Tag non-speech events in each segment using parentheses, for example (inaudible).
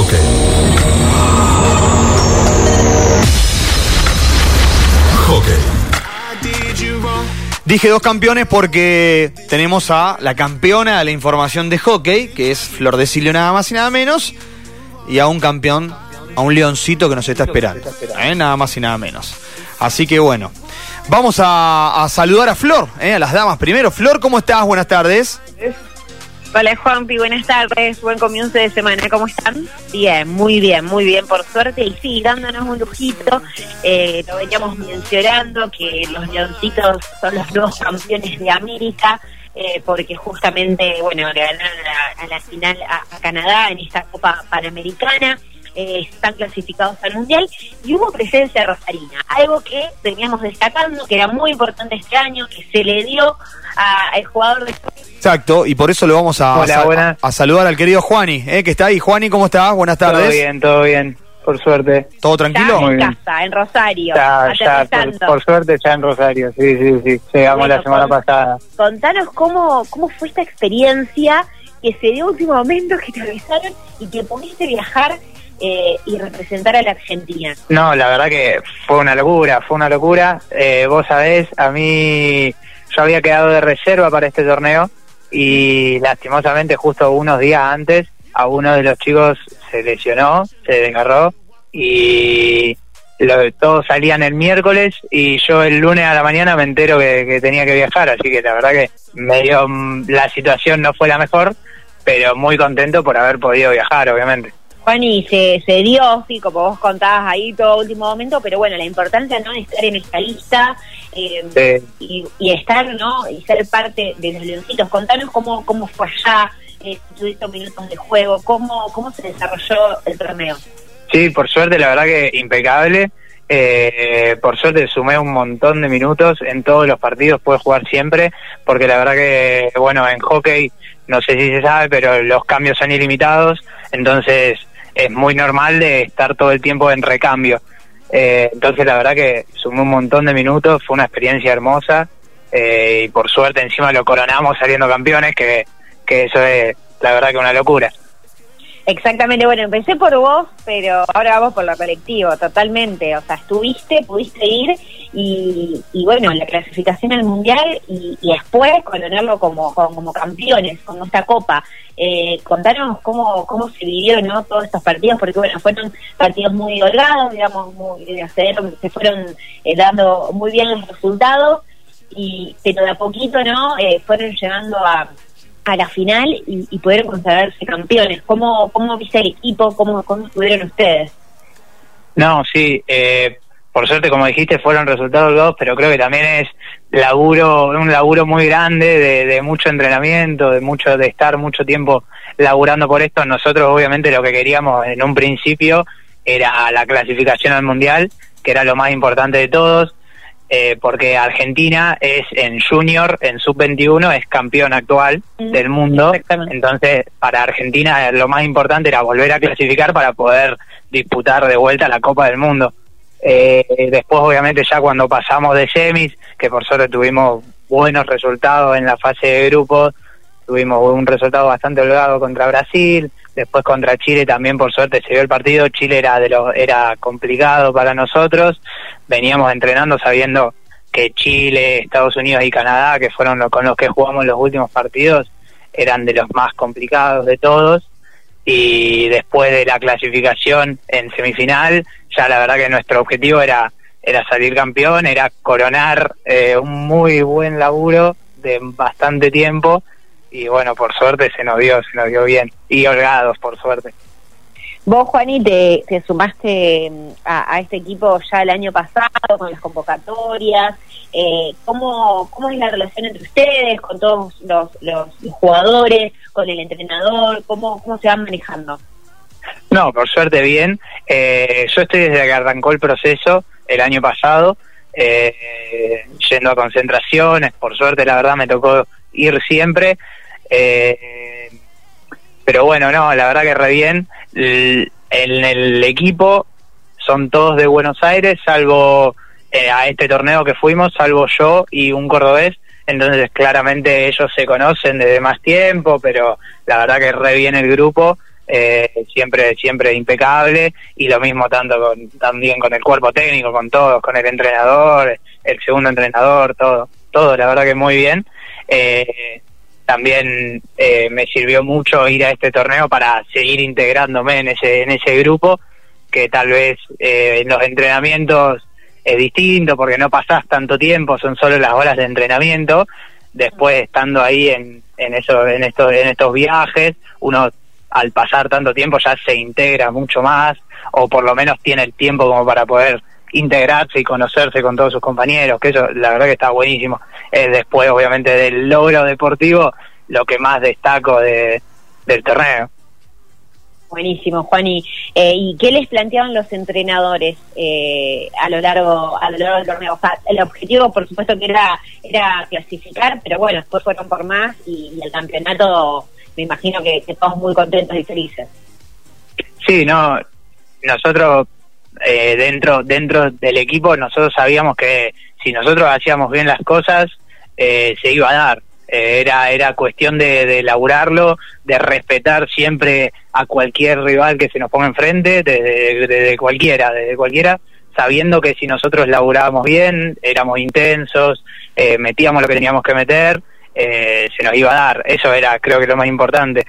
Hockey. Dije dos campeones porque tenemos a la campeona de la información de hockey, que es Flor de Silio nada más y nada menos, y a un campeón, a un leoncito que nos está esperando, ¿eh? nada más y nada menos. Así que bueno, vamos a, saludar a Flor, ¿eh? a las damas primero. Flor, ¿cómo estás? Buenas tardes. Hola Juanpi, buenas tardes, buen comienzo de semana, ¿cómo están? Bien, muy bien, muy bien, por suerte, y sí, dándonos un lujito, eh, lo veníamos mencionando, que los leoncitos son los nuevos campeones de América, eh, porque justamente, bueno, le ganaron a, la final a, Canadá en esta Copa Panamericana, eh, están clasificados al Mundial, y hubo presencia rosarina, algo que veníamos destacando, que era muy importante este año, que se le dio al jugador de Exacto, y por eso lo vamos a, a, saludar al querido Juani, eh, que está ahí. Juani, ¿cómo estás? Buenas tardes. Todo bien, todo bien, por suerte. ¿Todo tranquilo? en casa, en Rosario. Ya, ya, por, suerte ya en Rosario, sí, sí, sí. Llegamos la semana pasada. Contanos cómo, cómo fue esta experiencia que se dio último momento, que te avisaron y que pudiste viajar eh, y representar a la Argentina. No, la verdad que fue una locura, fue una locura. Eh, vos sabés, a mí yo había quedado de reserva para este torneo y lastimosamente justo unos días antes a uno de los chicos se lesionó, se desgarró y lo, todos salían el miércoles y yo el lunes a la mañana me entero que, tenía que viajar, así que la verdad que medio mm, la situación no fue la mejor, pero muy contento por haber podido viajar, obviamente. Juan, y se, se dio, sí, como vos contabas ahí todo último momento, pero bueno, la importancia no es estar en esta lista eh, y, estar, ¿no? Y ser parte de los leoncitos. Contanos cómo, cómo fue allá, eh, tuviste minutos de juego, cómo, cómo se desarrolló el torneo. Sí, por suerte, la verdad que impecable. Eh, por suerte sumé un montón de minutos en todos los partidos, puedo jugar siempre, porque la verdad que, bueno, en hockey, no sé si se sabe, pero los cambios son ilimitados, entonces es muy normal de estar todo el tiempo en recambio. Eh, entonces la verdad que sumó un montón de minutos, fue una experiencia hermosa eh, y por suerte encima lo coronamos saliendo campeones, que, que eso es la verdad que una locura. Exactamente, bueno, empecé por vos, pero ahora vamos por lo colectivo, totalmente. O sea, estuviste, pudiste ir y, y bueno, la clasificación al mundial y, después coronarlo como, como, campeones, como esta copa. Eh, contanos cómo, cómo se vivió ¿no? todos estos partidos, porque bueno, fueron partidos muy holgados, digamos, muy, se fueron eh, dando muy bien los resultados, y pero de a poquito, ¿no? Eh, fueron llegando a a la final y, y pudieron consagrarse campeones. ¿Cómo, cómo viste el equipo? ¿Cómo, cómo estuvieron ustedes? No, sí, eh, por suerte, como dijiste, fueron resultados dos, pero creo que también es laburo, un laburo muy grande de, de, mucho entrenamiento, de mucho, de estar mucho tiempo laburando por esto. Nosotros, obviamente, lo que queríamos en un principio era la clasificación al mundial, que era lo más importante de todos. Eh, porque Argentina es en junior, en sub-21, es campeón actual mm, del mundo. Entonces, para Argentina lo más importante era volver a clasificar para poder disputar de vuelta la Copa del Mundo. Eh, después, obviamente, ya cuando pasamos de semis, que por suerte tuvimos buenos resultados en la fase de grupos, tuvimos un resultado bastante holgado contra Brasil, después contra Chile también por suerte se dio el partido, Chile era de los era complicado para nosotros, veníamos entrenando sabiendo que Chile, Estados Unidos y Canadá, que fueron los con los que jugamos los últimos partidos, eran de los más complicados de todos. Y después de la clasificación en semifinal, ya la verdad que nuestro objetivo era era salir campeón, era coronar eh, un muy buen laburo de bastante tiempo y bueno, por suerte se nos dio, se nos dio bien, y holgados, por suerte. Vos, Juani, te, te sumaste mm, a, este equipo ya el año pasado con las convocatorias. Eh, ¿cómo, ¿Cómo es la relación entre ustedes, con todos los, los, jugadores, con el entrenador? ¿Cómo, ¿Cómo se van manejando? No, por suerte bien. Eh, yo estoy desde que arrancó el proceso el año pasado, eh, yendo a concentraciones. Por suerte, la verdad, me tocó ir siempre. Eh, pero bueno, no, la verdad que re bien. en el equipo son todos de Buenos Aires, salvo eh, a este torneo que fuimos, salvo yo y un cordobés. Entonces, claramente ellos se conocen desde más tiempo, pero la verdad que re bien el grupo. Eh, siempre siempre impecable y lo mismo tanto con, también con el cuerpo técnico, con todos, con el entrenador, el segundo entrenador, todo, todo, la verdad que muy bien. Eh, también eh, me sirvió mucho ir a este torneo para seguir integrándome en ese en ese grupo que tal vez en los entrenamientos es distinto porque no pasás tanto tiempo, son solo las horas de entrenamiento. Después estando ahí en, en, eso, en, estos, en estos viajes, uno al pasar tanto tiempo ya se integra mucho más o por lo menos tiene el tiempo como para poder integrarse y conocerse con todos sus compañeros, que eso la verdad que está buenísimo. es después, obviamente, del logro deportivo, lo que más destaco de, del torneo. Buenísimo, Juani. Eh, ¿Y qué les planteaban los entrenadores eh, a lo largo a lo largo del torneo? O sea, el objetivo, por supuesto, que era era clasificar, pero bueno, después fueron por más y, el campeonato, me imagino que, que, todos muy contentos y felices. Sí, no, nosotros eh, dentro dentro del equipo nosotros sabíamos que si nosotros hacíamos bien las cosas se iba a dar eh, era, era cuestión de, de laburarlo, de respetar siempre a cualquier rival que se nos ponga enfrente, desde de, cualquiera, desde cualquiera, sabiendo que si nosotros laburábamos bien, éramos intensos, eh, metíamos lo que teníamos que meter, eh, se nos iba a dar. Eso era, creo que lo más importante.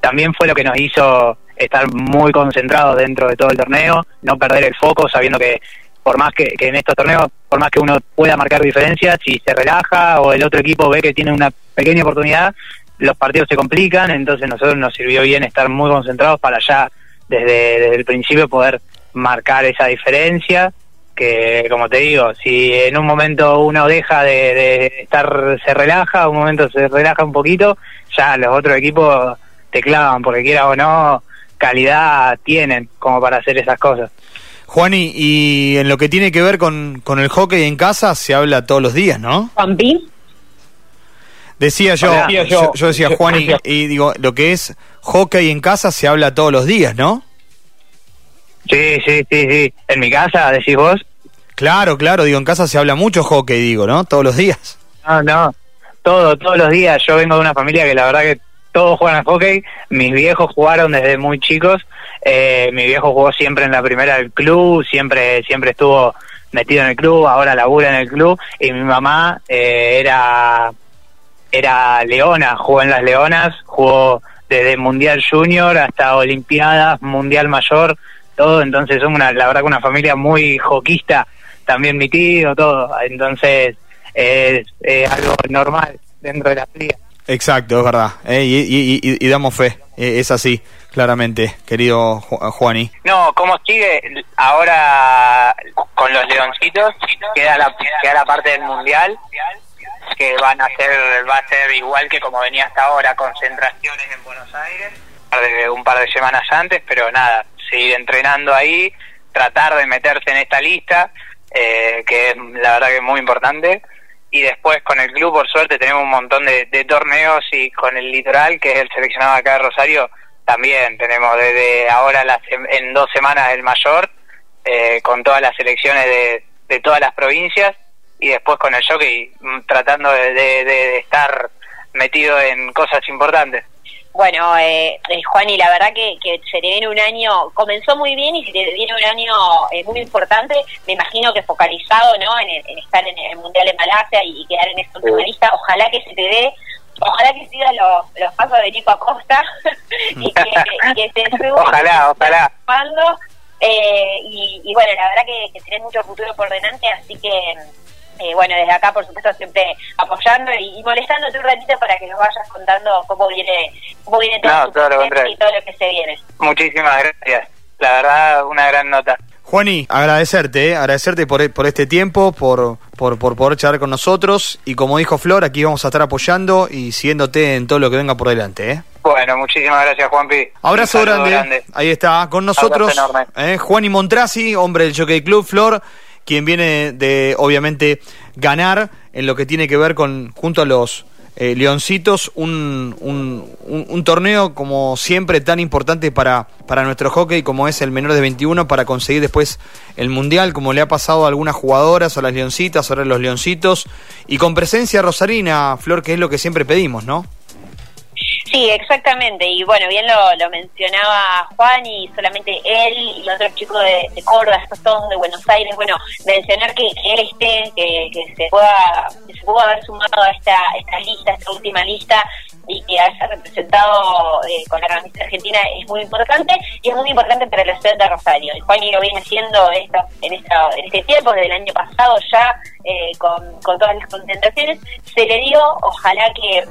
También fue lo que nos hizo estar muy concentrados dentro de todo el torneo, no perder el foco, sabiendo que por más que, en estos torneos, por más que uno pueda marcar diferencias, si se relaja o el otro equipo ve que tiene una pequeña oportunidad, los partidos se complican, entonces nosotros nos sirvió bien estar muy concentrados para ya desde, el principio poder marcar esa diferencia, que como te digo, si en un momento uno deja de, estar, se relaja, un momento se relaja un poquito, ya los otros equipos te clavan, porque quiera o no, calidad tienen como para hacer esas cosas. Juani, y en lo que tiene que ver con, con el hockey en casa se habla todos los días, ¿no? Juanpi. Decía yo, yo, decía Juani, y digo, lo que es hockey en casa se habla todos los días, ¿no? Sí, sí, sí, sí. En mi casa, decís vos. Claro, claro, digo, en casa se habla mucho hockey, digo, ¿no? Todos los días. No, no, todo, todos los días. Yo vengo de una familia que la verdad que todos juegan al hockey. Mis viejos jugaron desde muy chicos. Eh, mi viejo jugó siempre en la primera del club, siempre, siempre estuvo metido en el club, ahora labura en el club. Y mi mamá eh, era, era leona, jugó en las leonas, jugó desde Mundial Junior hasta Olimpiadas, Mundial Mayor, todo. Entonces son una, la verdad que una familia muy joquista, también mi tío, todo. Entonces es, algo normal dentro de la liga. Exacto, es verdad. Eh, y, damos fe, eh, es así, claramente, querido Juani. No, ¿cómo sigue? Ahora con los leoncitos queda la, queda la parte del mundial que van a ser va a ser igual que como venía hasta ahora concentraciones en Buenos Aires un par de semanas antes pero nada seguir entrenando ahí tratar de meterse en esta lista eh, que es la verdad que es muy importante y después con el club por suerte tenemos un montón de, torneos y con el litoral que es el seleccionado acá de Rosario también tenemos desde ahora las, en dos semanas el mayor eh, con todas las selecciones de, de todas las provincias y después con el jockey mm, tratando de, de, estar metido en cosas importantes. Bueno, eh, eh, Juan, y la verdad que, que, se te viene un año, comenzó muy bien y se te viene un año eh, muy importante, me imagino que focalizado ¿no? en, estar en el Mundial de Malasia y, quedar en esta última lista, ojalá que se te dé, ojalá que siga los, los pasos de Nico Acosta (laughs) y que, y que te (laughs) Ojalá, ojalá. Eh, y, y, bueno, la verdad que, que tenés mucho futuro por delante, así que eh, bueno, desde acá, por supuesto, siempre apoyando y, molestándote un ratito para que nos vayas contando cómo viene, cómo viene todo, y todo lo que se viene. Muchísimas gracias. La verdad, una gran nota. Juani, agradecerte, eh, agradecerte por, por este tiempo, por, por, por poder charlar con nosotros y como dijo Flor, aquí vamos a estar apoyando y siguiéndote en todo lo que venga por delante. ¿eh? Bueno, muchísimas gracias Juanpi. Abrazo grande. Ahí está, con nosotros eh, Juani Montrasi, hombre del Jockey Club, Flor quien viene de, obviamente, ganar en lo que tiene que ver con, junto a los eh, Leoncitos, un, un, torneo como siempre tan importante para, para nuestro hockey como es el menor de 21 para conseguir después el Mundial, como le ha pasado a algunas jugadoras, a las Leoncitas, ahora los Leoncitos, y con presencia rosarina, Flor, que es lo que siempre pedimos, ¿no? Sí, exactamente. Y bueno, bien lo, lo mencionaba Juan y solamente él y otros chicos de, de Córdoba, estos todos de Buenos Aires. Bueno, mencionar que, él esté, que, que, se pueda que se pueda haber sumado a esta, esta lista, esta última lista y que haya representado eh, con la camiseta argentina es muy importante y es muy importante para la ciudad de Rosario. Y Juan y lo viene haciendo esto, en, esta, en este tiempo, desde el año pasado ya, eh, con, con todas las concentraciones. Se le dio, ojalá que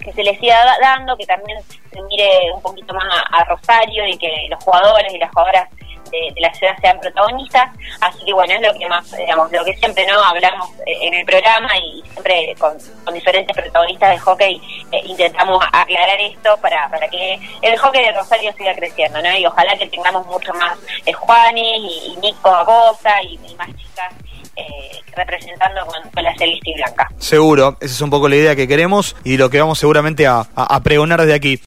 que se le siga dando, que también se mire un poquito más a, Rosario y que los jugadores y las jugadoras de, la ciudad sean protagonistas. Así que bueno, es lo que más, digamos, lo que siempre no hablamos eh, en el programa y siempre con, diferentes protagonistas de hockey eh, intentamos aclarar esto para, para que el hockey de Rosario siga creciendo, ¿no? Y ojalá que tengamos mucho más eh, Juanes y, Nico Agosa y, y más chicas eh, representando con, la celeste y blanca. Seguro, esa es un poco la idea que queremos y lo que vamos seguramente a, a, pregonar de aquí.